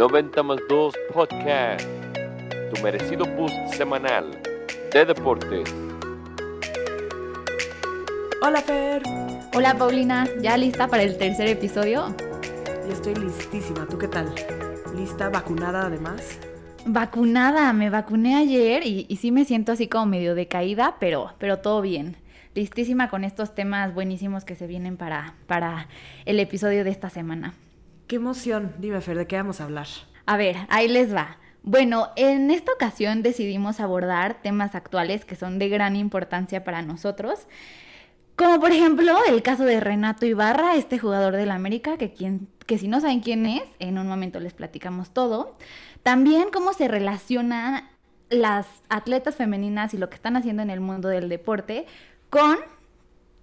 90 más 2 Podcast, tu merecido boost semanal de deportes. Hola Fer, Hola Paulina, ¿ya lista para el tercer episodio? yo estoy listísima. ¿Tú qué tal? ¿Lista? ¿Vacunada además? Vacunada, me vacuné ayer y, y sí me siento así como medio decaída, pero, pero todo bien. Listísima con estos temas buenísimos que se vienen para, para el episodio de esta semana. ¡Qué emoción! Dime Fer, ¿de qué vamos a hablar? A ver, ahí les va. Bueno, en esta ocasión decidimos abordar temas actuales que son de gran importancia para nosotros. Como por ejemplo el caso de Renato Ibarra, este jugador del América, que, que si no saben quién es, en un momento les platicamos todo. También cómo se relacionan las atletas femeninas y lo que están haciendo en el mundo del deporte con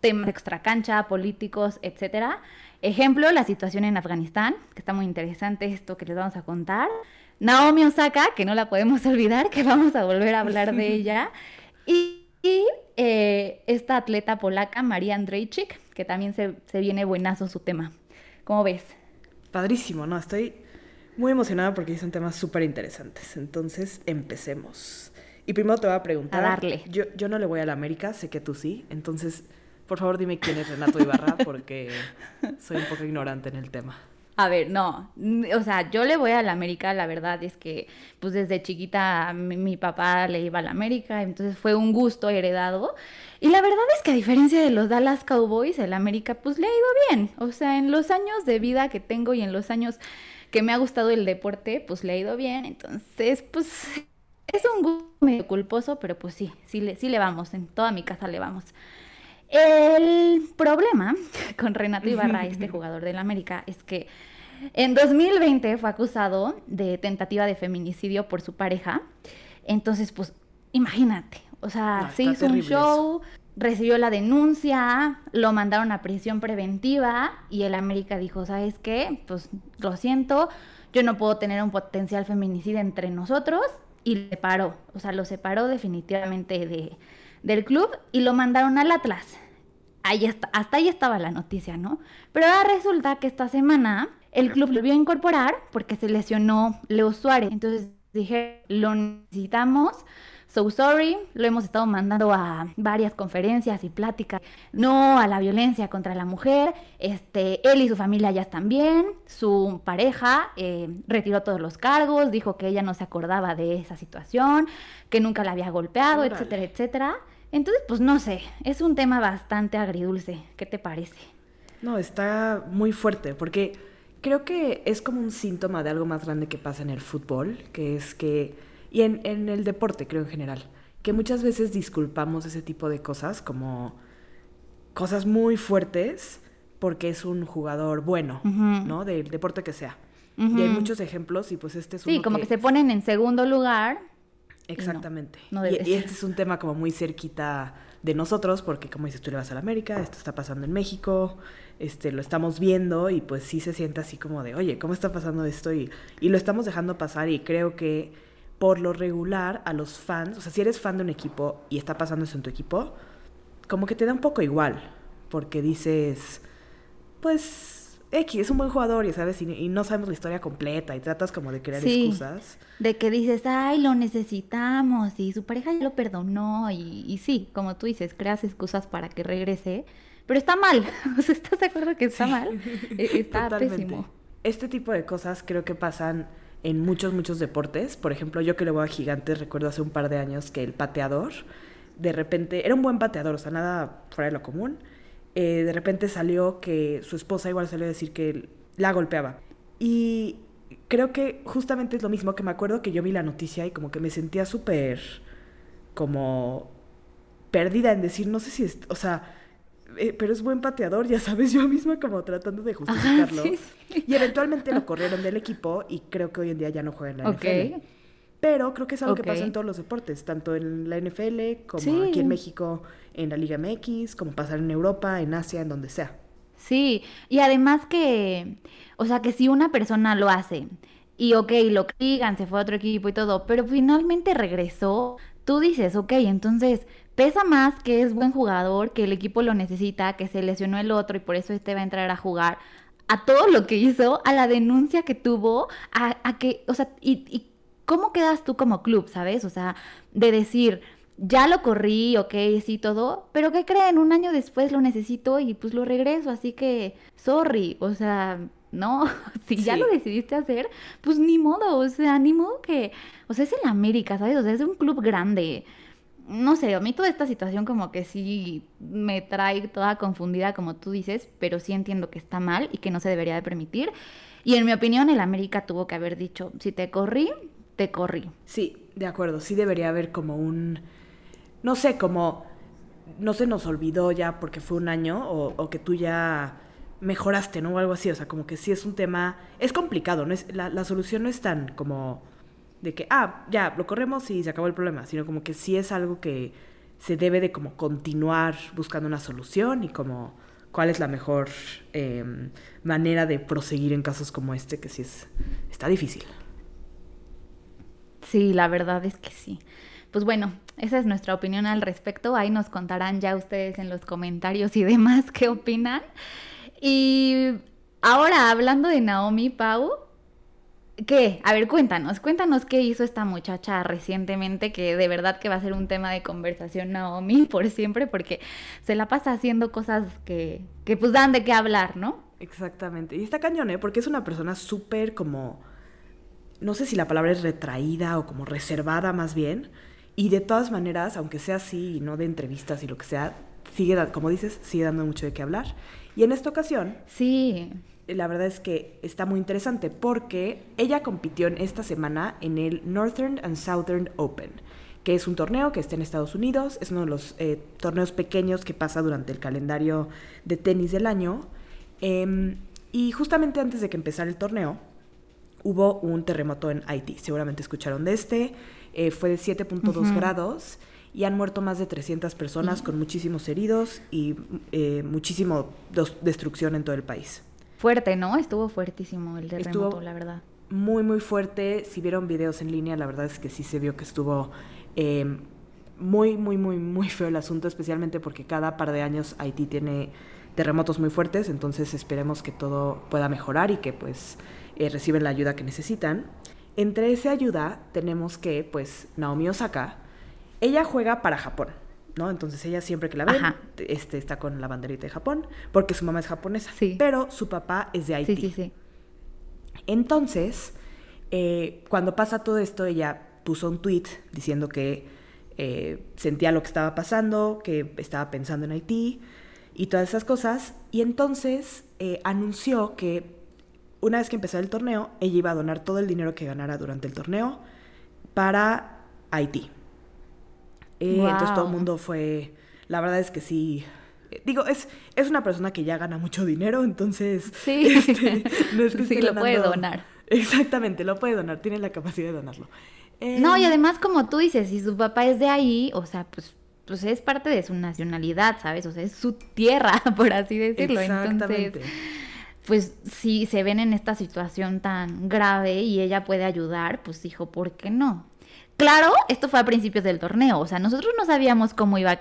temas extracancha, políticos, etcétera. Ejemplo, la situación en Afganistán, que está muy interesante esto que les vamos a contar. Naomi Osaka, que no la podemos olvidar, que vamos a volver a hablar de ella. Y, y, eh, esta atleta polaca, María Andrejczyk, que también se, se viene buenazo su tema. ¿Cómo ves? Padrísimo, ¿no? Estoy muy emocionada porque son temas súper interesantes. Entonces, empecemos. Y primero te voy a preguntar. A darle. Yo, yo no le voy a la América, sé que tú sí. Entonces, por favor, dime quién es Renato Ibarra porque soy un poco ignorante en el tema. A ver, no, n- o sea, yo le voy a la América, la verdad es que pues desde chiquita mi, mi papá le iba a la América, entonces fue un gusto heredado. Y la verdad es que a diferencia de los Dallas Cowboys, el América pues le ha ido bien. O sea, en los años de vida que tengo y en los años que me ha gustado el deporte, pues le ha ido bien. Entonces, pues es un gusto medio culposo, pero pues sí, sí le, sí le vamos, en toda mi casa le vamos. El problema con Renato Ibarra, este jugador del América, es que en 2020 fue acusado de tentativa de feminicidio por su pareja. Entonces, pues, imagínate, o sea, No, se hizo un show, recibió la denuncia, lo mandaron a prisión preventiva y el América dijo, ¿sabes qué? Pues lo siento, yo no puedo tener un potencial feminicida entre nosotros y le separó, o sea, lo separó definitivamente de, del club y lo mandaron al Atlas. Ahí está, hasta ahí estaba la noticia, ¿no? Pero ahora resulta que esta semana el club lo vio incorporar porque se lesionó Leo Suárez. Entonces dije, lo necesitamos. So sorry, lo hemos estado mandando a varias conferencias y pláticas. No a la violencia contra la mujer. Este, él y su familia ya están bien. Su pareja eh, retiró todos los cargos, dijo que ella no se acordaba de esa situación, que nunca la había golpeado, Órale. etcétera, etcétera. Entonces, pues no sé, es un tema bastante agridulce. ¿Qué te parece? No, está muy fuerte porque creo que es como un síntoma de algo más grande que pasa en el fútbol, que es que, y en, en el deporte creo en general, que muchas veces disculpamos ese tipo de cosas como cosas muy fuertes porque es un jugador bueno. ¿no? Del deporte que sea. Y hay muchos ejemplos y pues este es Sí, uno como que se ponen en segundo lugar. Exactamente. no y, debe y ser. este es un tema como muy cerquita de nosotros, porque como dices, tú le vas a la América, esto está pasando en México, este, lo estamos viendo y pues sí se siente así como de, oye, ¿cómo está pasando esto? Y, y lo estamos dejando pasar y creo que por lo regular a los fans, o sea, si eres fan de un equipo y está pasando eso en tu equipo, como que te da un poco igual, porque dices, pues... X es un buen jugador, y sabes, y, y no sabemos la historia completa y tratas como de crear Sí. excusas. De que dices, ay, lo necesitamos y su pareja ya lo perdonó y, y sí, como tú dices, creas excusas para que regrese, pero está mal, o sea, ¿estás de acuerdo que está mal? E- Está Totalmente. pésimo. Este tipo de cosas creo que pasan en muchos, muchos deportes. Por ejemplo, yo que le voy a gigantes, recuerdo hace un par de años que el pateador, de repente, era un buen pateador, o sea, nada fuera de lo común. Eh, de repente salió que su esposa igual salió a decir que la golpeaba. Y creo que justamente es lo mismo que me acuerdo que yo vi la noticia y como que me sentía súper como perdida en decir, no sé si es, o sea, eh, pero es buen pateador, ya sabes, yo misma como tratando de Ajá, justificarlo. sí, sí. Y eventualmente lo corrieron del equipo y creo que hoy en día ya no juega en la Ok. NFL. Pero creo que es algo que pasa en todos los deportes, tanto en la NFL como Sí. aquí en México, en la Liga MX, como pasar en Europa, en Asia, en donde sea. Sí, y además que, o sea, que si una persona lo hace y ok, lo digan, se fue a otro equipo y todo, pero finalmente regresó, tú dices, ok, entonces pesa más que es buen jugador, que el equipo lo necesita, que se lesionó el otro y por eso este va a entrar a jugar, a todo lo que hizo, a la denuncia que tuvo, a, a que, o sea, y, y cómo quedas tú como club, ¿sabes? O sea, de decir, ya lo corrí, ok, sí, todo, pero ¿qué creen? Un año después lo necesito y pues lo regreso, así que, sorry, o sea, no, si ya lo decidiste hacer, pues ni modo, o sea, ni modo que, o sea, es el América, ¿sabes? O sea, es un club grande. No sé, a mí toda esta situación como que sí me trae toda confundida, como tú dices, pero sí entiendo que está mal y que no se debería de permitir. Y en mi opinión, el América tuvo que haber dicho, si te corrí, te corrí. Sí, de acuerdo. Sí debería haber como un. No sé, como. No se nos olvidó ya porque fue un año o, o que tú ya mejoraste, ¿no? O algo así. O sea, como que sí es un tema. Es complicado, ¿no? Es, la, la solución no es tan como. De que, ah, ya, lo corremos y se acabó el problema. Sino como que sí es algo que se debe de como continuar buscando una solución y como cuál es la mejor eh, manera de proseguir en casos como este, que sí es. Está difícil. Sí, la verdad es que sí. Pues bueno, esa es nuestra opinión al respecto. Ahí nos contarán ya ustedes en los comentarios y demás qué opinan. Y ahora, hablando de Naomi Pau, ¿qué? A ver, cuéntanos, cuéntanos qué hizo esta muchacha recientemente, que de verdad que va a ser un tema de conversación Naomi por siempre, porque se la pasa haciendo cosas que, que pues dan de qué hablar, ¿no? Exactamente. Y está cañón, ¿eh? Porque es una persona súper como... No sé si la palabra es retraída o como reservada más bien. Y de todas maneras, aunque sea así y no de entrevistas y lo que sea, sigue, como dices, sigue dando mucho de qué hablar. Y en esta ocasión, Sí. la verdad es que está muy interesante porque ella compitió en esta semana en el Northern and Southern Open, que es un torneo que está en Estados Unidos, es uno de los eh, torneos pequeños que pasa durante el calendario de tenis del año. Em, y justamente antes de que empezara el torneo, hubo un terremoto en Haití. Seguramente escucharon de este. Eh, fue de 7.2 Ujú. grados y han muerto más de 300 personas con muchísimos heridos y eh, muchísimo dos- destrucción en todo el país. Fuerte, ¿no? Estuvo fuertísimo el terremoto, Estuvo- la verdad. Muy, muy fuerte. Si vieron videos en línea, la verdad es que sí se vio que estuvo eh, muy, muy, muy, muy feo el asunto, especialmente porque cada par de años Haití tiene terremotos muy fuertes, entonces esperemos que todo pueda mejorar y que pues eh, reciben la ayuda que necesitan. Entre esa ayuda tenemos que pues Naomi Osaka, ella juega para Japón, ¿no? Entonces ella siempre que la ven, este, está con la banderita de Japón, porque su mamá es japonesa, Sí. pero su papá es de Haití. Sí, sí, sí. Entonces, eh, cuando pasa todo esto, ella puso un tweet diciendo que eh, sentía lo que estaba pasando, que estaba pensando en Haití y todas esas cosas. Y entonces eh, anunció que una vez que empezó el torneo, ella iba a donar todo el dinero que ganara durante el torneo para Haití. Eh, Entonces todo el mundo fue, la verdad es que sí. Digo, es, es una persona que ya gana mucho dinero, entonces... Sí, este, no es que sí, lo puede donar. Exactamente, lo puede donar, tiene la capacidad de donarlo. Eh, No, y además, como tú dices, si su papá es de ahí, o sea, pues, pues es parte de su nacionalidad, ¿sabes? O sea, es su tierra, por así decirlo. Exactamente. Entonces, pues si se ven en esta situación tan grave y ella puede ayudar, pues dijo, ¿por qué no? Claro, esto fue a principios del torneo, o sea, nosotros no sabíamos cómo iba a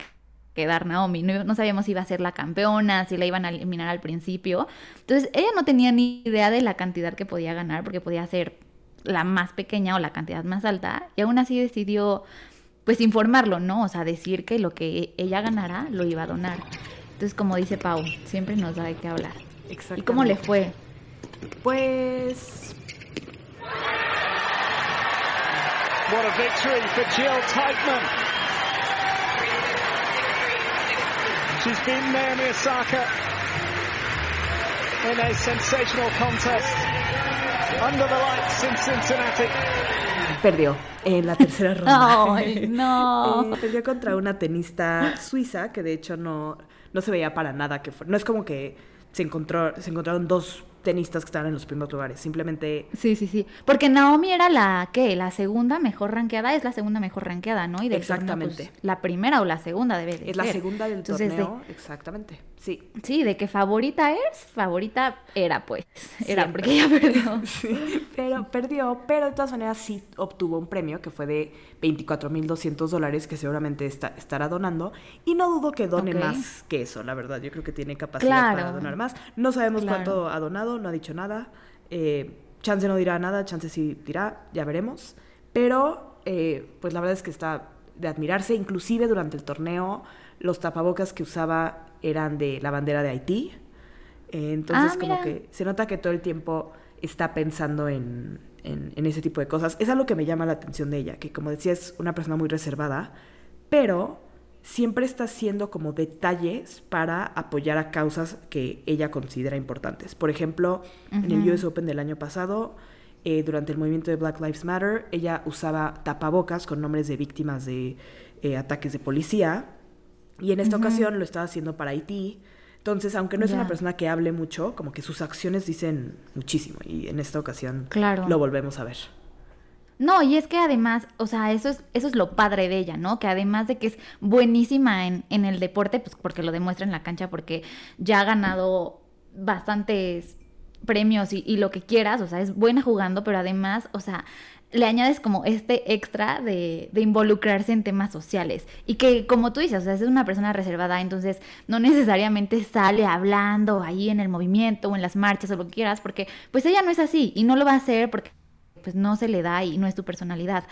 quedar Naomi, no, no sabíamos si iba a ser la campeona, si la iban a eliminar al principio. Entonces, ella no tenía ni idea de la cantidad que podía ganar, porque podía ser la más pequeña o la cantidad más alta, y aún así decidió, pues, informarlo, ¿no? O sea, decir que lo que ella ganara lo iba a donar. Entonces, como dice Pau, siempre nos da de qué hablar. ¿Y cómo le fue? Pues What a victory for Jill Teichmann. She's beaten Naomi Osaka in a sensational contest under the lights in Cincinnati. Perdió en la tercera ronda. Ay, no. Eh, perdió contra una tenista suiza que de hecho no, no se veía para nada que fue. No es como que se encontró, se encontraron dos tenistas que estaban en los primeros lugares. Simplemente Sí, sí, sí. Porque Naomi era la, ¿qué? La segunda mejor rankeada, es la segunda mejor rankeada, ¿no? Y del torneo, Exactamente. pues, la primera o la segunda debe de es la ser. segunda del Entonces, de- torneo. Exactamente. Sí. sí, de que favorita es, favorita era, pues. Era Siempre. porque ella perdió. Sí, pero perdió, pero de todas maneras sí obtuvo un premio que fue de 24.200 dólares que seguramente está, estará donando y no dudo que done más que eso, la verdad, yo creo que tiene capacidad para donar más. No sabemos Claro. cuánto ha donado, no ha dicho nada. Eh, chance no dirá nada, chance sí dirá, ya veremos. Pero, eh, pues la verdad es que está de admirarse. Inclusive durante el torneo, los tapabocas que usaba eran de la bandera de Haití. Eh, entonces, Ah, como que se nota que todo el tiempo está pensando en, en- en ese tipo de cosas. Es algo que me llama la atención de ella, que como decía, es una persona muy reservada, pero siempre está haciendo como detalles para apoyar a causas que ella considera importantes. Por ejemplo, en el. US Open del año pasado, eh, durante el movimiento de Black Lives Matter, ella usaba tapabocas con nombres de víctimas de eh, ataques de policía. Y en esta ocasión lo estaba haciendo para Haití. Entonces, aunque no es una persona que hable mucho, como que sus acciones dicen muchísimo. Y en esta ocasión Claro. lo volvemos a ver. No, y es que además, o sea, eso es, eso es lo padre de ella, ¿no? Que además de que es buenísima en, en el deporte, pues porque lo demuestra en la cancha, porque ya ha ganado bastantes premios y, lo que quieras, o sea, es buena jugando, pero además, o sea, le añades como este extra de, de involucrarse en temas sociales. Y que, como tú dices, o sea, es una persona reservada, entonces no necesariamente sale hablando ahí en el movimiento o en las marchas o lo que quieras, porque pues ella no es así y no lo va a hacer porque pues no se le da y no es tu personalidad.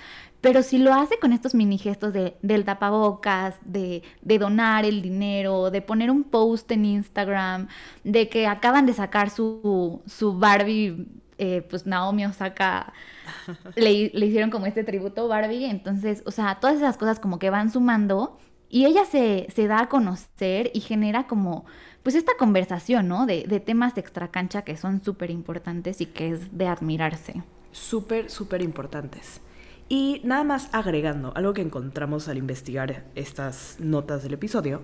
Pero si lo hace con estos mini gestos de, del tapabocas, de, de donar el dinero, de poner un post en Instagram, de que acaban de sacar su, su Barbie, eh, pues Naomi Osaka le, le hicieron como este tributo Barbie, entonces, o sea, todas esas cosas como que van sumando y ella se, se da a conocer y genera como, pues esta conversación, ¿no? De, de temas de extracancha que son súper importantes y que es de admirarse. Súper, súper importantes. Y nada más agregando, algo que encontramos al investigar estas notas del episodio,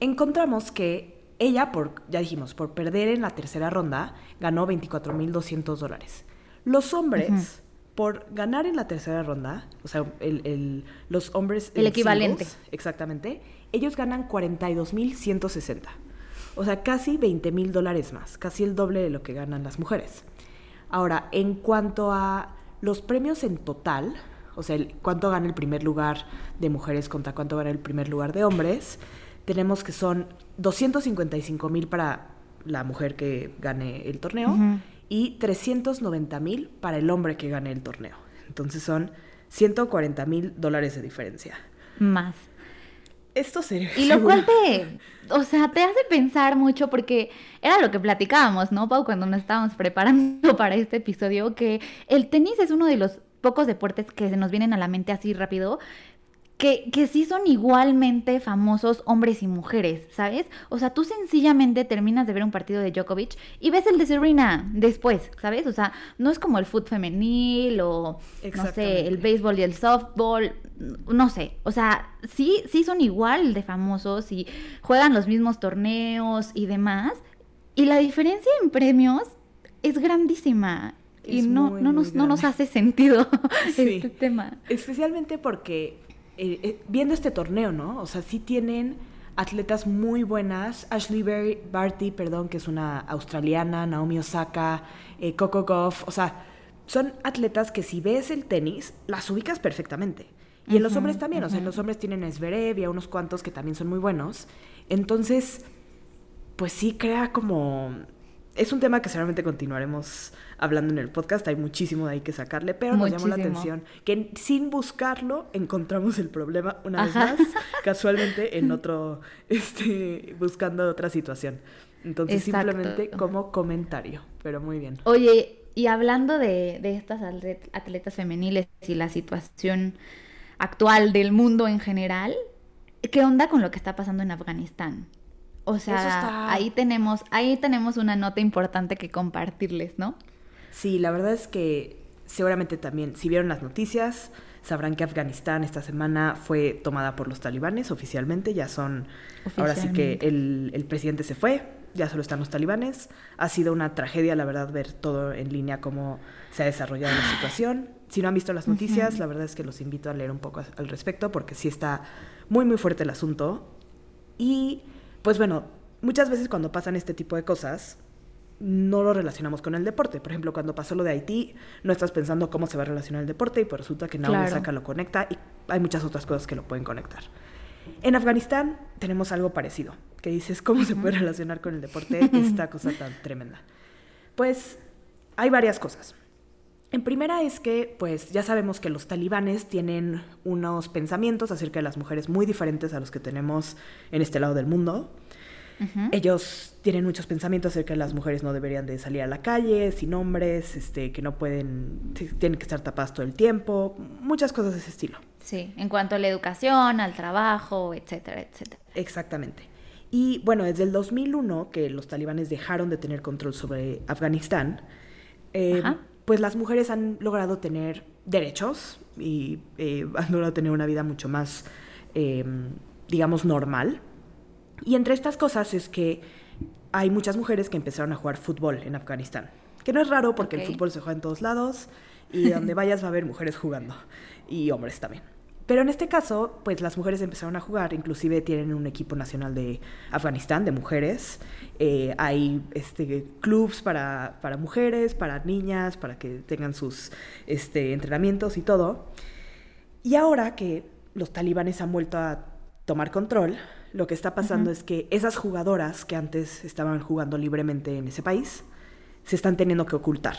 encontramos que ella, por, ya dijimos, por perder en la tercera ronda, ganó 24.200 dólares. Los hombres, por ganar en la tercera ronda, o sea, el- el- los hombres... El en equivalente. singles, exactamente, ellos ganan 42.160. O sea, casi 20.000 dólares más, casi el doble de lo que ganan las mujeres. Ahora, en cuanto a los premios en total, o sea, cuánto gana el primer lugar de mujeres contra cuánto gana el primer lugar de hombres, tenemos que son 255 mil para la mujer que gane el torneo y 390 mil para el hombre que gane el torneo. Entonces son 140 mil dólares de diferencia. Más. Esto sería... Y lo cual te, o sea, te hace pensar mucho porque era lo que platicábamos, ¿no, Pau? Cuando nos estábamos preparando para este episodio, que el tenis es uno de los pocos deportes que se nos vienen a la mente así rápido, que, que sí son igualmente famosos hombres y mujeres, ¿sabes? O sea, tú sencillamente terminas de ver un partido de Djokovic y ves el de Serena después, ¿sabes? O sea, no es como el fútbol femenil o, no sé, el béisbol y el softball, no sé, o sea, sí, sí son igual de famosos y juegan los mismos torneos y demás. Y la diferencia en premios es grandísima. y no, muy, no, nos, no nos hace sentido Sí. este tema. Especialmente porque eh, eh, viendo este torneo, ¿no? O sea, sí tienen atletas muy buenas. Ashley Bar- Barty, perdón, que es una australiana, Naomi Osaka, eh, Coco Goff. O sea, son atletas que si ves el tenis, las ubicas perfectamente. Y en los hombres también, o sea, en los hombres tienen a Zverev y a unos cuantos que también son muy buenos. Entonces, pues sí crea como... Es un tema que seguramente continuaremos hablando en el podcast, hay muchísimo de ahí que sacarle, pero nos llamó la Muchísimo. atención que sin buscarlo encontramos el problema una Ajá. vez más, casualmente en otro, este, buscando otra situación. Entonces Exacto. simplemente como comentario, pero muy bien. Oye, y hablando de, de estas atlet- atletas femeniles y la situación actual del mundo en general, ¿qué onda con lo que está pasando en Afganistán? O sea, está- ahí tenemos, ahí tenemos una nota importante que compartirles, ¿no? Sí, la verdad es que seguramente también, si vieron las noticias, sabrán que Afganistán esta semana fue tomada por los talibanes oficialmente, ya son, ahora sí que el, el presidente se fue, ya solo están los talibanes. Ha sido una tragedia, la verdad, ver todo en línea, cómo se ha desarrollado la situación. Si no han visto las noticias, la verdad es que los invito a leer un poco al respecto, porque sí está muy, muy fuerte el asunto. Y, pues bueno, muchas veces cuando pasan este tipo de cosas, no lo relacionamos con el deporte. Por ejemplo, cuando pasó lo de Haití, no estás pensando cómo se va a relacionar el deporte y pues resulta que Naomi Claro. Osaka lo conecta y hay muchas otras cosas que lo pueden conectar. En Afganistán tenemos algo parecido, que dices, ¿cómo se puede relacionar con el deporte esta cosa tan tremenda? Pues hay varias cosas. En primera es que, pues ya sabemos que los talibanes tienen unos pensamientos acerca de las mujeres muy diferentes a los que tenemos en este lado del mundo. Ellos tienen muchos pensamientos acerca de las mujeres no deberían de salir a la calle sin hombres, este, que no pueden, tienen que estar tapadas todo el tiempo, muchas cosas de ese estilo. Sí, en cuanto a la educación, al trabajo, etcétera, etcétera. Exactamente. Y bueno, desde el 2001 que los talibanes dejaron de tener control sobre Afganistán, eh, pues las mujeres han logrado tener derechos y eh, han logrado tener una vida mucho más, em, digamos, normal. Y entre estas cosas es que hay muchas mujeres que empezaron a jugar fútbol en Afganistán. Que no es raro porque el fútbol se juega en todos lados y donde vayas va a haber mujeres jugando y hombres también. Pero en este caso, pues las mujeres empezaron a jugar, inclusive tienen un equipo nacional de Afganistán de mujeres. Eh, hay este, clubs para, para, mujeres, para niñas, para que tengan sus este, entrenamientos y todo. Y ahora que los talibanes han vuelto a tomar control, lo que está pasando es que esas jugadoras que antes estaban jugando libremente en ese país, se están teniendo que ocultar.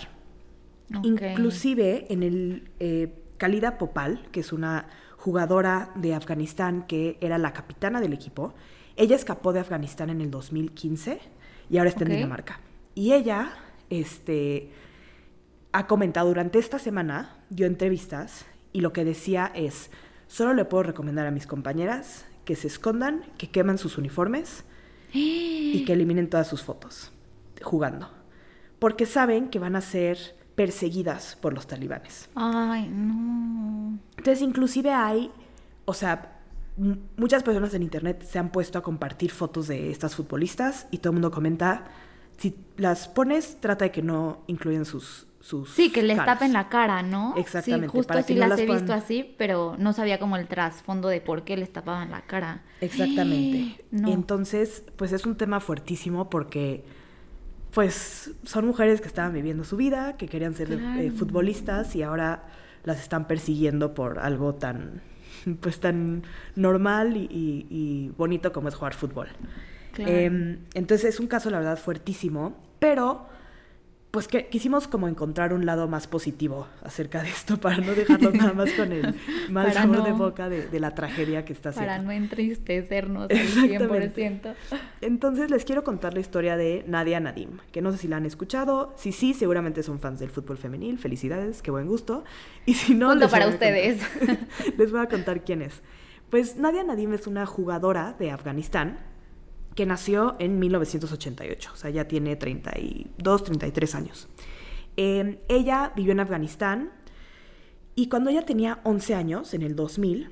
Inclusive en el eh, Khalida Popal, que es una jugadora de Afganistán que era la capitana del equipo. Ella escapó de Afganistán en el 2015 y ahora está en Dinamarca. Y ella este, ha comentado durante esta semana, dio entrevistas y lo que decía es, solo le puedo recomendar a mis compañeras que se escondan, que queman sus uniformes y que eliminen todas sus fotos jugando. Porque saben que van a ser perseguidas por los talibanes. Ay, no. Entonces, inclusive hay, o sea, muchas personas en internet se han puesto a compartir fotos de estas futbolistas y todo el mundo comenta, si las pones, trata de que no incluyan sus... sus sí, que les tapen la cara, ¿no? Exactamente. Sí, justo sí las, he visto así, pero no sabía como el trasfondo de por qué les tapaban la cara. Exactamente. Entonces, pues es un tema fuertísimo porque pues son mujeres que estaban viviendo su vida, que querían ser eh, futbolistas y ahora las están persiguiendo por algo tan, pues tan normal y, bonito como es jugar fútbol. Em, entonces es un caso, la verdad, fuertísimo, pero pues que quisimos como encontrar un lado más positivo acerca de esto para no dejarlo nada más con el mal sabor de boca de, la tragedia que está haciendo. Para no entristecernos al 100%. Entonces les quiero contar la historia de Nadia Nadim, que no sé si la han escuchado. Si sí, seguramente son fans del fútbol femenil. Felicidades, qué buen gusto. Y si no, les para ustedes. les voy a contar quién es. Pues Nadia Nadim es una jugadora de Afganistán que nació en 1988, o sea, ya tiene 32, 33 años. Em, ella vivió en Afganistán y cuando ella tenía 11 años, en el 2000,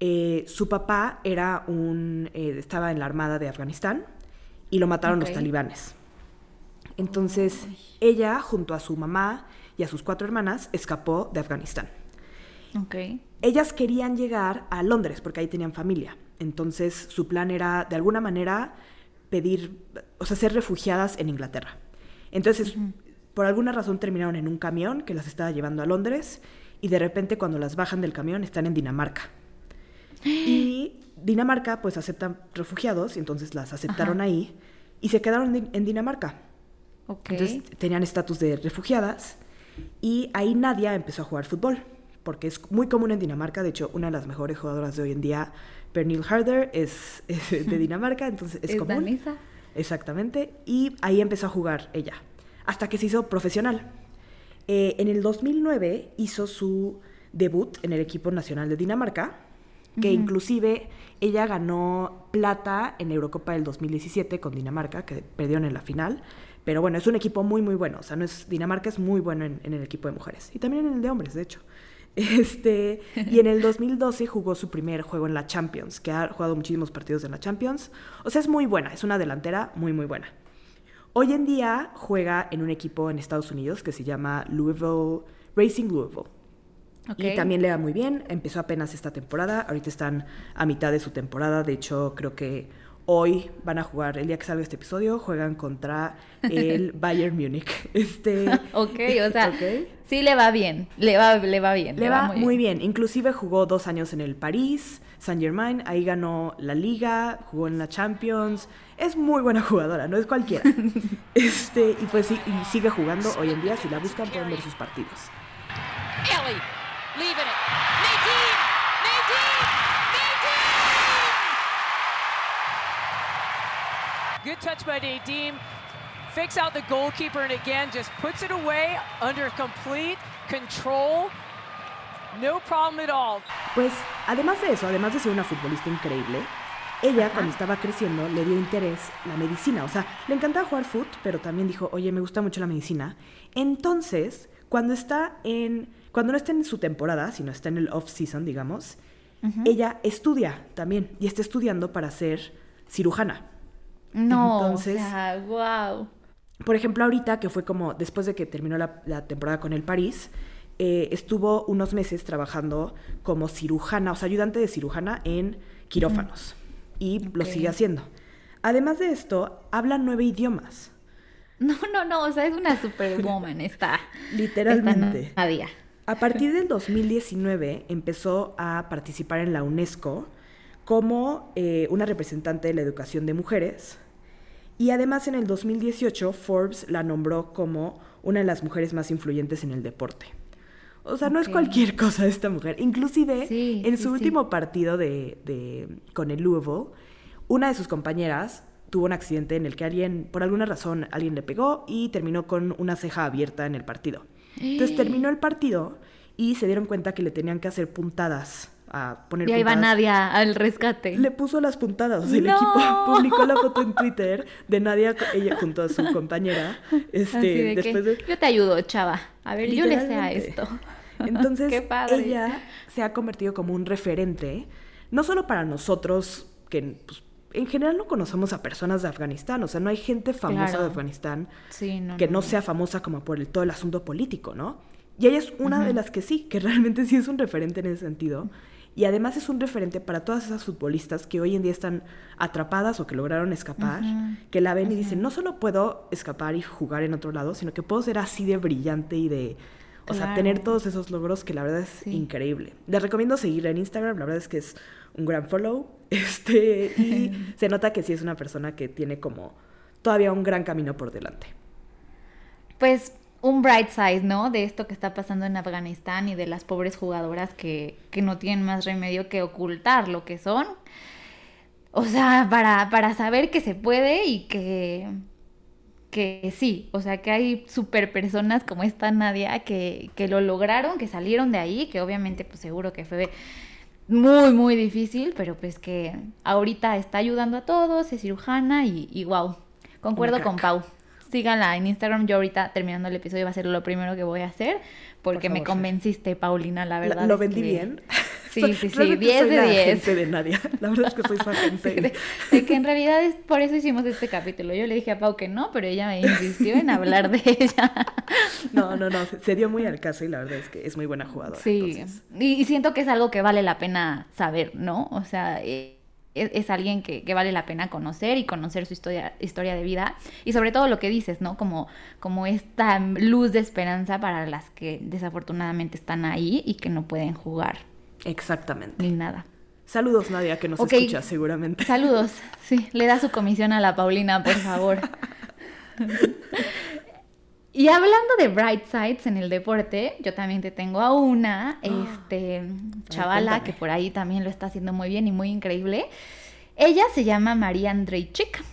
eh, su papá era un, eh, estaba en la armada de Afganistán y lo mataron los talibanes. Entonces, ella, junto a su mamá y a sus cuatro hermanas, escapó de Afganistán. Okay. Ellas querían llegar a Londres porque ahí tenían familia. Entonces su plan era de alguna manera pedir, o sea, ser refugiadas en Inglaterra. Entonces, por alguna razón terminaron en un camión que las estaba llevando a Londres y de repente cuando las bajan del camión están en Dinamarca. Y Dinamarca pues aceptan refugiados y entonces las aceptaron ahí y se quedaron en Dinamarca. Entonces tenían estatus de refugiadas y ahí Nadia empezó a jugar fútbol porque es muy común en Dinamarca. De hecho, una de las mejores jugadoras de hoy en día, Pernille Harder, es, de Dinamarca, entonces es, común. Exactamente. Y ahí empezó a jugar ella, hasta que se hizo profesional. Eh, en el 2009 hizo su debut en el equipo nacional de Dinamarca, que inclusive ella ganó plata en la Eurocopa del 2017 con Dinamarca, que perdieron en la final. Pero bueno, es un equipo muy, muy bueno. O sea, no es, Dinamarca es muy bueno en, en el equipo de mujeres. Y también en el de hombres, de hecho. Este, y en el 2012 jugó su primer juego en la Champions, que ha jugado muchísimos partidos en la Champions. O sea, es muy buena, es una delantera muy, muy buena. Hoy en día juega en un equipo en Estados Unidos que se llama Louisville, Racing Louisville. Y también le va muy bien, empezó apenas esta temporada, ahorita están a mitad de su temporada, de hecho creo que Hoy van a jugar, el día que salga este episodio, juegan contra el Bayern Múnich. Este, Ok, o sea, sí le va bien, le va, le va bien. Le va muy bien. Inclusive jugó dos años en el París, Saint Germain, ahí ganó la liga, jugó en la Champions. Es muy buena jugadora, no es cualquiera. este, y pues sí, y sigue jugando hoy en día. Si la buscan pueden ver sus partidos. Ellie leaving it. Good touch by Nadim. Fakes out the goalkeeper and again just puts it away under complete control. No problem at all. Pues además de eso, además de ser una futbolista increíble, ella cuando estaba creciendo le dio interés la medicina. O sea, le encantaba jugar foot, pero también dijo, oye, me gusta mucho la medicina. Entonces, cuando está en, cuando no está en su temporada, sino está en el off season, digamos, ella estudia también y está estudiando para ser cirujana. No, Entonces- o sea, wow. Por ejemplo, ahorita que fue como después de que terminó la, la temporada con el París, eh, estuvo unos meses trabajando como cirujana, o sea, ayudante de cirujana en quirófanos. Y lo sigue haciendo. Además de esto, habla nueve idiomas. No, no, no, o sea, es una superwoman esta. Literalmente. esta Nadia. A partir del 2019 empezó a participar en la UNESCO como eh, una representante de la educación de mujeres. Y además en el 2018 Forbes la nombró como una de las mujeres más influyentes en el deporte. O sea, no es cualquier cosa esta mujer. Inclusive Sí, en su sí. último partido de, de- con el Louisville, una de sus compañeras tuvo un accidente en el que alguien, por alguna razón, alguien le pegó y terminó con una ceja abierta en el partido. Entonces terminó el partido y se dieron cuenta que le tenían que hacer puntadas, a poner Y ahí va puntadas. Nadia al rescate. Le puso las puntadas. O sea, el equipo publicó la foto en Twitter de Nadia, ella junto a su compañera. Este, de que, después de. Yo te ayudo, chava. A ver, yo le sé a esto. Entonces, Qué padre. ella se ha convertido como un referente, no solo para nosotros, que pues, en general no conocemos a personas de Afganistán, o sea, no hay gente famosa Claro. de Afganistán Sí, no. que no sea famosa como por el, todo el asunto político, ¿no? Y ella es una de las que sí, que realmente sí es un referente en ese sentido. Y además es un referente para todas esas futbolistas que hoy en día están atrapadas o que lograron escapar, que la ven y dicen, no solo puedo escapar y jugar en otro lado, sino que puedo ser así de brillante y de... O sea, tener todos esos logros que la verdad es Sí. increíble. Les recomiendo seguirla en Instagram, la verdad es que es un gran follow. Este, y se nota que sí es una persona que tiene como todavía un gran camino por delante. Pues un bright side, ¿no? De esto que está pasando en Afganistán y de las pobres jugadoras que, que no tienen más remedio que ocultar lo que son. O sea, para, para saber que se puede y que, que sí, o sea, que hay super personas como esta Nadia que, que lo lograron, que salieron de ahí, que obviamente pues seguro que fue muy, muy difícil, pero pues que ahorita está ayudando a todos, es cirujana y, y wow, concuerdo con. Pau. Síganla en Instagram, yo ahorita terminando el episodio va a ser lo primero que voy a hacer, porque Por me favor, convenciste, Paulina, la verdad. ¿Lo vendí que- bien? Sí, sí, sí, realmente 10 soy de la 10. agente de Nadia. La verdad es que soy su agente. De, de que en realidad es por eso hicimos este capítulo. Yo le dije a Pau que no, pero ella me insistió en hablar de ella. No, no, no. se- dio muy al caso y la verdad es que es muy buena jugadora. Sí, y, y siento que es algo que vale la pena saber, ¿no? O sea, eh, es, es alguien que, que vale la pena conocer y conocer su historia, historia de vida. Y sobre todo lo que dices, ¿no? Como, como esta luz de esperanza para las que desafortunadamente están ahí y que no pueden jugar Exactamente. ni nada. Saludos, Nadia, que nos escucha seguramente. Saludos. Sí, le da su comisión a la Paulina, por favor. Y hablando de bright sides en el deporte, yo también te tengo a una, este, chavala cuéntame. que por ahí también lo está haciendo muy bien y muy increíble. Ella se llama María Andrejczyk,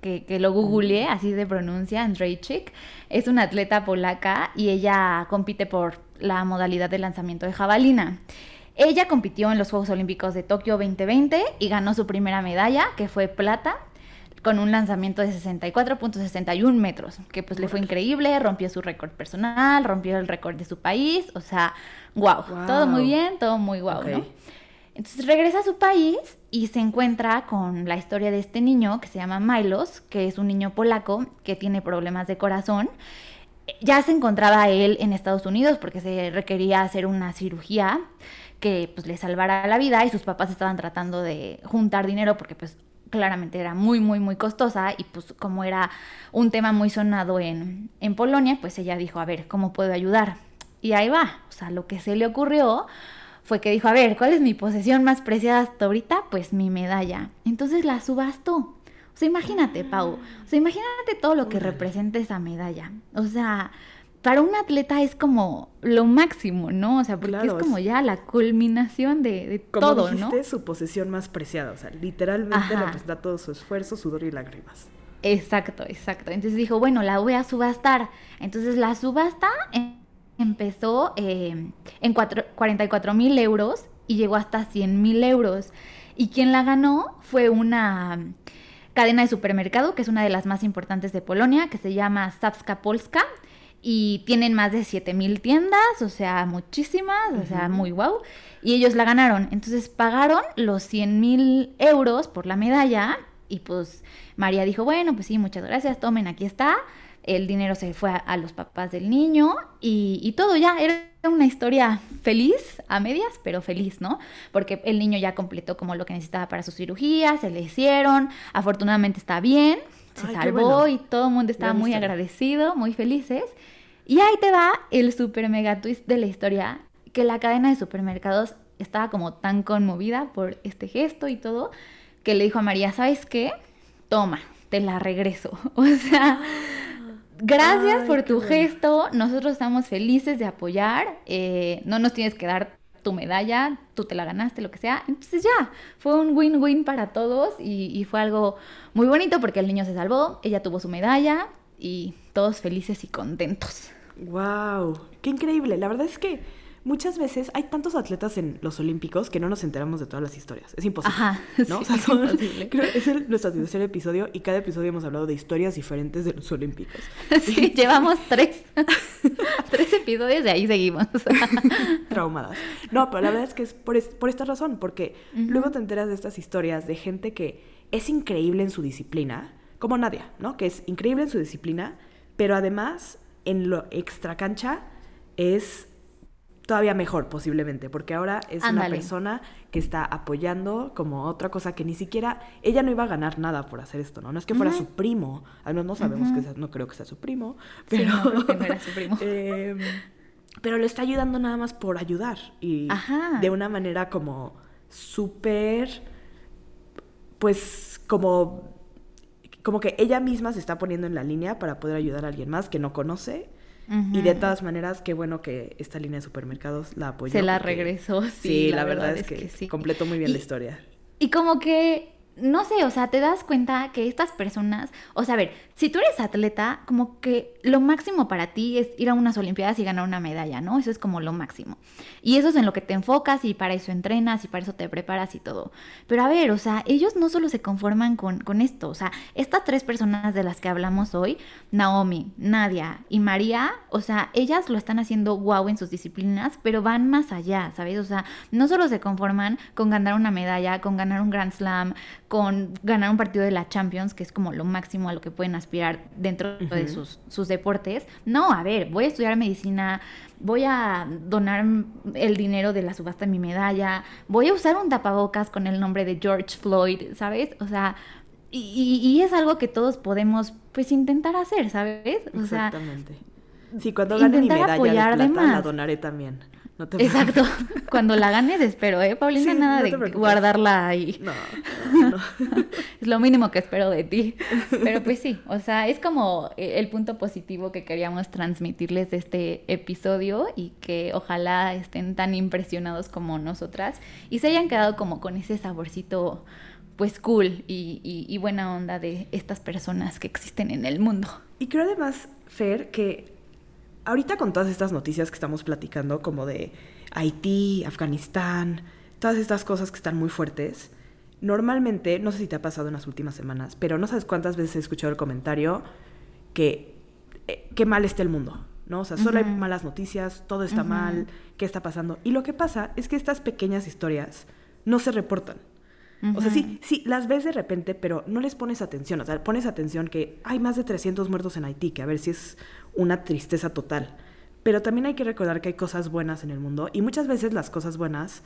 que, que lo googleé, así se pronuncia, Andrejczyk. Es una atleta polaca y ella compite por la modalidad de lanzamiento de jabalina. Ella compitió en los Juegos Olímpicos de Tokio 2020 y ganó su primera medalla, que fue plata, con un lanzamiento de 64.61 metros, que pues le fue increíble, rompió su récord personal, rompió el récord de su país, o sea, wow, todo muy bien, todo muy Ok. ¿no? Entonces regresa a su país y se encuentra con la historia de este niño que se llama Milos, que es un niño polaco que tiene problemas de corazón. Ya se encontraba él en Estados Unidos porque se requería hacer una cirugía que pues le salvara la vida y sus papás estaban tratando de juntar dinero porque pues claramente era muy, muy, muy costosa y pues como era un tema muy sonado en, en Polonia, pues ella dijo, a ver, ¿cómo puedo ayudar? Y ahí va, o sea, lo que se le ocurrió fue que dijo, a ver, ¿cuál es mi posesión más preciada hasta ahorita? Pues mi medalla. Entonces la subastó. O sea, imagínate, Pau. O sea, imagínate todo lo que representa esa medalla. O sea, para un atleta es como lo máximo, ¿no? O sea, porque Claro, es como ya la culminación de, de Como todo, dijiste, ¿no? su posesión más preciada. O sea, literalmente Ajá. representa todo su esfuerzo, sudor y lágrimas. Exacto, exacto. Entonces dijo, bueno, la voy a subastar. Entonces la subasta em- empezó eh, en cuatro- 44 mil euros y llegó hasta 100 mil euros. Y quien la ganó fue una cadena de supermercado, que es una de las más importantes de Polonia, que se llama Sapska Polska. Y tienen más de 7 mil tiendas, o sea, muchísimas, o sea, muy guau. Y ellos la ganaron. Entonces pagaron los 100 mil euros por la medalla. Y pues María dijo, bueno, pues sí, muchas gracias, tomen, aquí está. El dinero se fue a, a los papás del niño y, y todo ya. Era una historia feliz, a medias, pero feliz, ¿no? Porque el niño ya completó como lo que necesitaba para su cirugía, se le hicieron, afortunadamente está bien, se Ay, salvó bueno. y todo el mundo estaba muy agradecido, muy felices. Y ahí te va el super mega twist de la historia, que la cadena de supermercados estaba como tan conmovida por este gesto y todo, que le dijo a María, ¿sabes qué? Toma, te la regreso. O sea, gracias Ay, por tu bueno. gesto, nosotros estamos felices de apoyar, eh, no nos tienes que dar tu medalla, tú te la ganaste, lo que sea. Entonces ya, fue un win-win para todos y, y fue algo muy bonito porque el niño se salvó, ella tuvo su medalla y todos felices y contentos. ¡Wow! ¡Qué increíble! La verdad es que muchas veces hay tantos atletas en los Olímpicos que no nos enteramos de todas las historias. Es imposible. Ajá, ¿no? sí, O sea, es son- imposible. creo que es el- nuestro tercer episodio y cada episodio hemos hablado de historias diferentes de los Olímpicos. Sí, llevamos tres, tres episodios y ahí seguimos. traumadas. No, pero la verdad es que es por, es- por esta razón, porque luego te enteras de estas historias de gente que es increíble en su disciplina, como Nadia, ¿no? Que es increíble en su disciplina, pero además en lo extra cancha es todavía mejor posiblemente, porque ahora es una persona que está apoyando como otra cosa que ni siquiera ella no iba a ganar nada por hacer esto, ¿no? No es que fuera su primo, al menos no sabemos que sea, no creo que sea su primo, Sí, pero no, que no era su primo. Em, pero le está ayudando nada más por ayudar y Ajá. de una manera como súper, pues como, como que ella misma se está poniendo en la línea para poder ayudar a alguien más que no conoce. Y de todas maneras, qué bueno que esta línea de supermercados la apoyó. Se la porque- regresó, sí, Sí, la, la verdad, verdad es, es que, que sí. completó muy bien la historia. Y como que, no sé, o sea, te das cuenta que estas personas, o sea, a ver, si tú eres atleta, como que lo máximo para ti es ir a unas Olimpiadas y ganar una medalla, ¿no? Eso es como lo máximo. Y eso es en lo que te enfocas y para eso entrenas y para eso te preparas y todo. Pero a ver, o sea, ellos no solo se conforman con, con esto, o sea, estas tres personas de las que hablamos hoy, Naomi, Nadia y María, o sea, ellas lo están haciendo guau en sus disciplinas, pero van más allá, ¿sabes? O sea, no solo se conforman con ganar una medalla, con ganar un Grand Slam, con ganar un partido de la Champions, que es como lo máximo a lo que pueden aspirar dentro de sus, sus deportes. No, a ver, voy a estudiar medicina, voy a donar el dinero de la subasta de mi medalla, voy a usar un tapabocas con el nombre de George Floyd, ¿sabes? O sea, y, es algo que todos podemos, pues, intentar hacer, ¿sabes? O sea, Exactamente. Sí, cuando gane mi medalla de apoyar de plata, la donaré también. No te exacto. Cuando la ganes, espero, ¿eh, Paulina? Sí, Nada no de guardarla ahí. No, no, no. Es lo mínimo que espero de ti. Pero pues sí, o sea, es como eh, el punto positivo que queríamos transmitirles de este episodio y que ojalá estén tan impresionados como nosotras y se hayan quedado como con ese saborcito pues cool y, y- y buena onda de estas personas que existen en el mundo. Y creo además, Fer, que ahorita con todas estas noticias que estamos platicando, como de Haití, Afganistán, todas estas cosas que están muy fuertes, normalmente, no sé si te ha pasado en las últimas semanas, pero no sabes cuántas veces he escuchado el comentario que eh, qué mal está el mundo, ¿no? O sea, solo hay malas noticias, todo está mal, ¿qué está pasando? Y lo que pasa es que estas pequeñas historias no se reportan. O sea, sí, sí, las ves de repente, pero no les pones atención. O sea, pones atención que hay más de 300 muertos en Haití, que a ver si es una tristeza total. Pero también hay que recordar que hay cosas buenas en el mundo y muchas veces las cosas buenas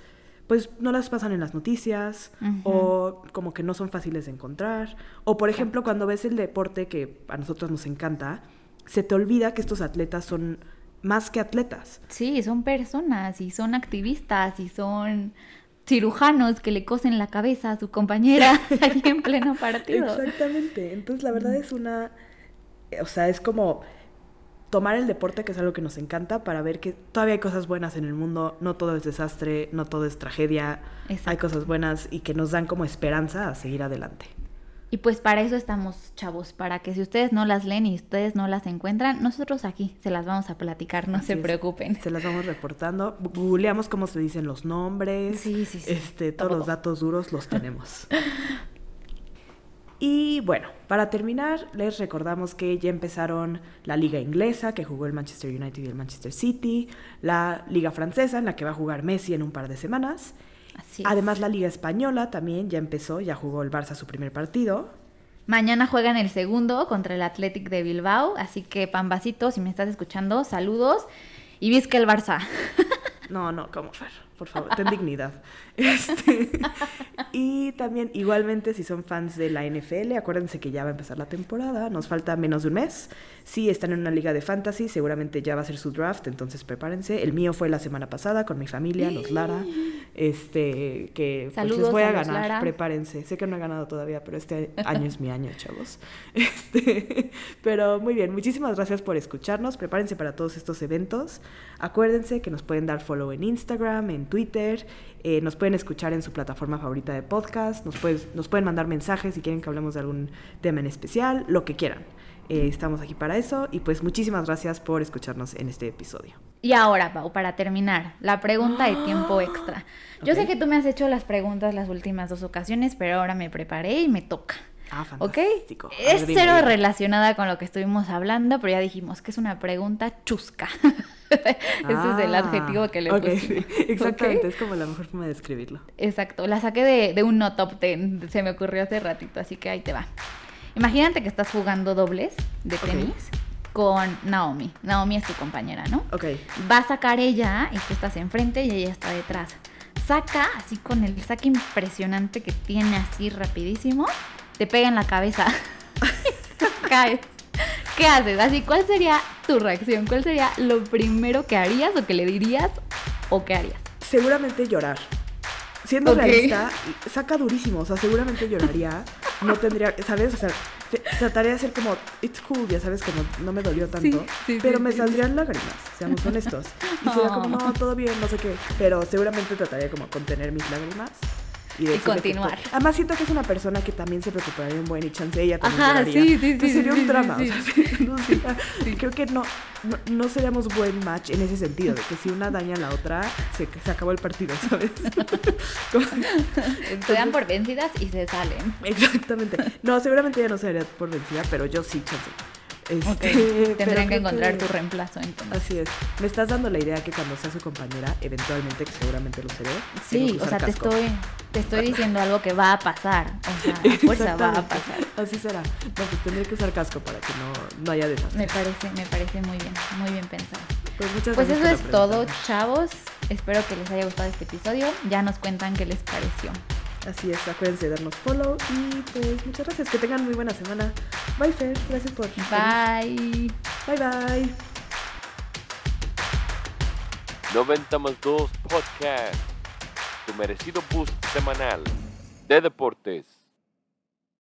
pues no las pasan en las noticias o como que no son fáciles de encontrar. O por ejemplo, cuando ves el deporte que a nosotros nos encanta, se te olvida que estos atletas son más que atletas. Sí, son personas y son activistas y son cirujanos que le cosen la cabeza a su compañera ahí en pleno partido. Exactamente. Entonces, la verdad es una. O sea, es como tomar el deporte, que es algo que nos encanta, para ver que todavía hay cosas buenas en el mundo. No todo es desastre, no todo es tragedia. Hay cosas buenas y que nos dan como esperanza a seguir adelante. Y pues para eso estamos, chavos, para que si ustedes no las leen y ustedes no las encuentran, nosotros aquí se las vamos a platicar, no Así se es. preocupen. Se las vamos reportando. Googleamos cómo se dicen los nombres. Sí, sí, sí. Este, todos Todo. los datos duros los tenemos. Y bueno, para terminar, les recordamos que ya empezaron la liga inglesa, que jugó el Manchester United y el Manchester City, la liga francesa, en la que va a jugar Messi en un par de semanas. Así es. Además, la liga española también ya empezó, ya jugó el Barça su primer partido. Mañana juegan el segundo contra el Athletic de Bilbao, así que Pambacito, si me estás escuchando, saludos y visca el Barça. No, no, como Fer, por favor, ten dignidad. Este, y también, igualmente, si son fans de la NFL, acuérdense que ya va a empezar la temporada, nos falta menos de un mes. Si están en una liga de fantasy, seguramente ya va a ser su draft, entonces prepárense. El mío fue la semana pasada con mi familia, los Lara, este, que pues, les Saludos voy a, a ganar, Lara. prepárense. Sé que no he ganado todavía, pero este año es mi año, chavos. Este, pero muy bien, muchísimas gracias por escucharnos. Prepárense para todos estos eventos. Acuérdense que nos pueden dar follow en Instagram, en Twitter. eh, nos pueden escuchar en su plataforma favorita de podcast. Nos, nos pueden mandar mensajes si quieren que hablemos de algún tema en especial, lo que quieran. Eh, estamos aquí para eso. Y pues muchísimas gracias por escucharnos en este episodio. Y ahora, Pau, para terminar, la pregunta de tiempo extra. Yo sé Ok. que tú me has hecho las preguntas las últimas dos ocasiones, pero ahora me preparé y me toca. Ah, ¿Ok? fantástico. A Es dime, cero dime. relacionada con lo que estuvimos hablando, pero ya dijimos que es una pregunta chusca. Ese es el Ah, adjetivo que le ok, pusimos. sí, Exactamente, es como la mejor forma de describirlo. Exacto, la saqué de, de un no top ten, se me ocurrió hace ratito, así que ahí te va. Imagínate que estás jugando dobles de tenis con Naomi. Naomi es tu compañera, ¿no? Ok. Va a sacar ella y tú estás enfrente y ella está detrás. Saca así con el saque impresionante que tiene así rapidísimo, te pega en la cabeza. Caes. ¿Qué haces? Así, ¿cuál sería tu reacción? ¿Cuál sería lo primero que harías o que le dirías o qué harías? Seguramente llorar. Siendo Ok. realista, saca durísimo, o sea, seguramente lloraría. No tendría, ¿sabes? O sea, trataría de ser como, it's cool, ya sabes que no, me dolió tanto. sí, pero sí, me sí, saldrían lágrimas, seamos honestos. Y sería como, Oh. no, todo bien, no sé qué. Pero seguramente trataría como contener mis lágrimas. Y, continuar. además siento que es una persona que también se preocuparía un buen y chance ella también Ajá, sí, sí, Entonces sí, sería un drama. sí. o sea, sí, no sería- Creo que no, no, no seríamos buen match en ese sentido, de que si una daña a la otra, se, se acabó el partido, ¿sabes? Como- Se dan Entonces- por vencidas y se salen. Exactamente. No, seguramente ella no se daría por vencida, pero yo sí, chance. Este, Tendrían que encontrar tu reemplazo entonces. Así es. Me estás dando la idea que cuando sea su compañera, eventualmente, que seguramente lo seré. Sí, o sea, te casco. estoy, te estoy diciendo algo que va a pasar. O sea, a fuerza va a pasar. Así será. No, pues tendré que usar casco para que no, no haya desastre. Me parece, me parece muy bien, muy bien pensado. Pues muchas Pues eso es la todo, chavos. Espero que les haya gustado este episodio. Ya nos cuentan qué les pareció. Así es, acuérdense de darnos follow y pues muchas gracias. Que tengan muy buena semana. Bye, Fer. Gracias por. Bye. Bye, bye. 90 más 2 Podcast, tu merecido boost semanal de deportes.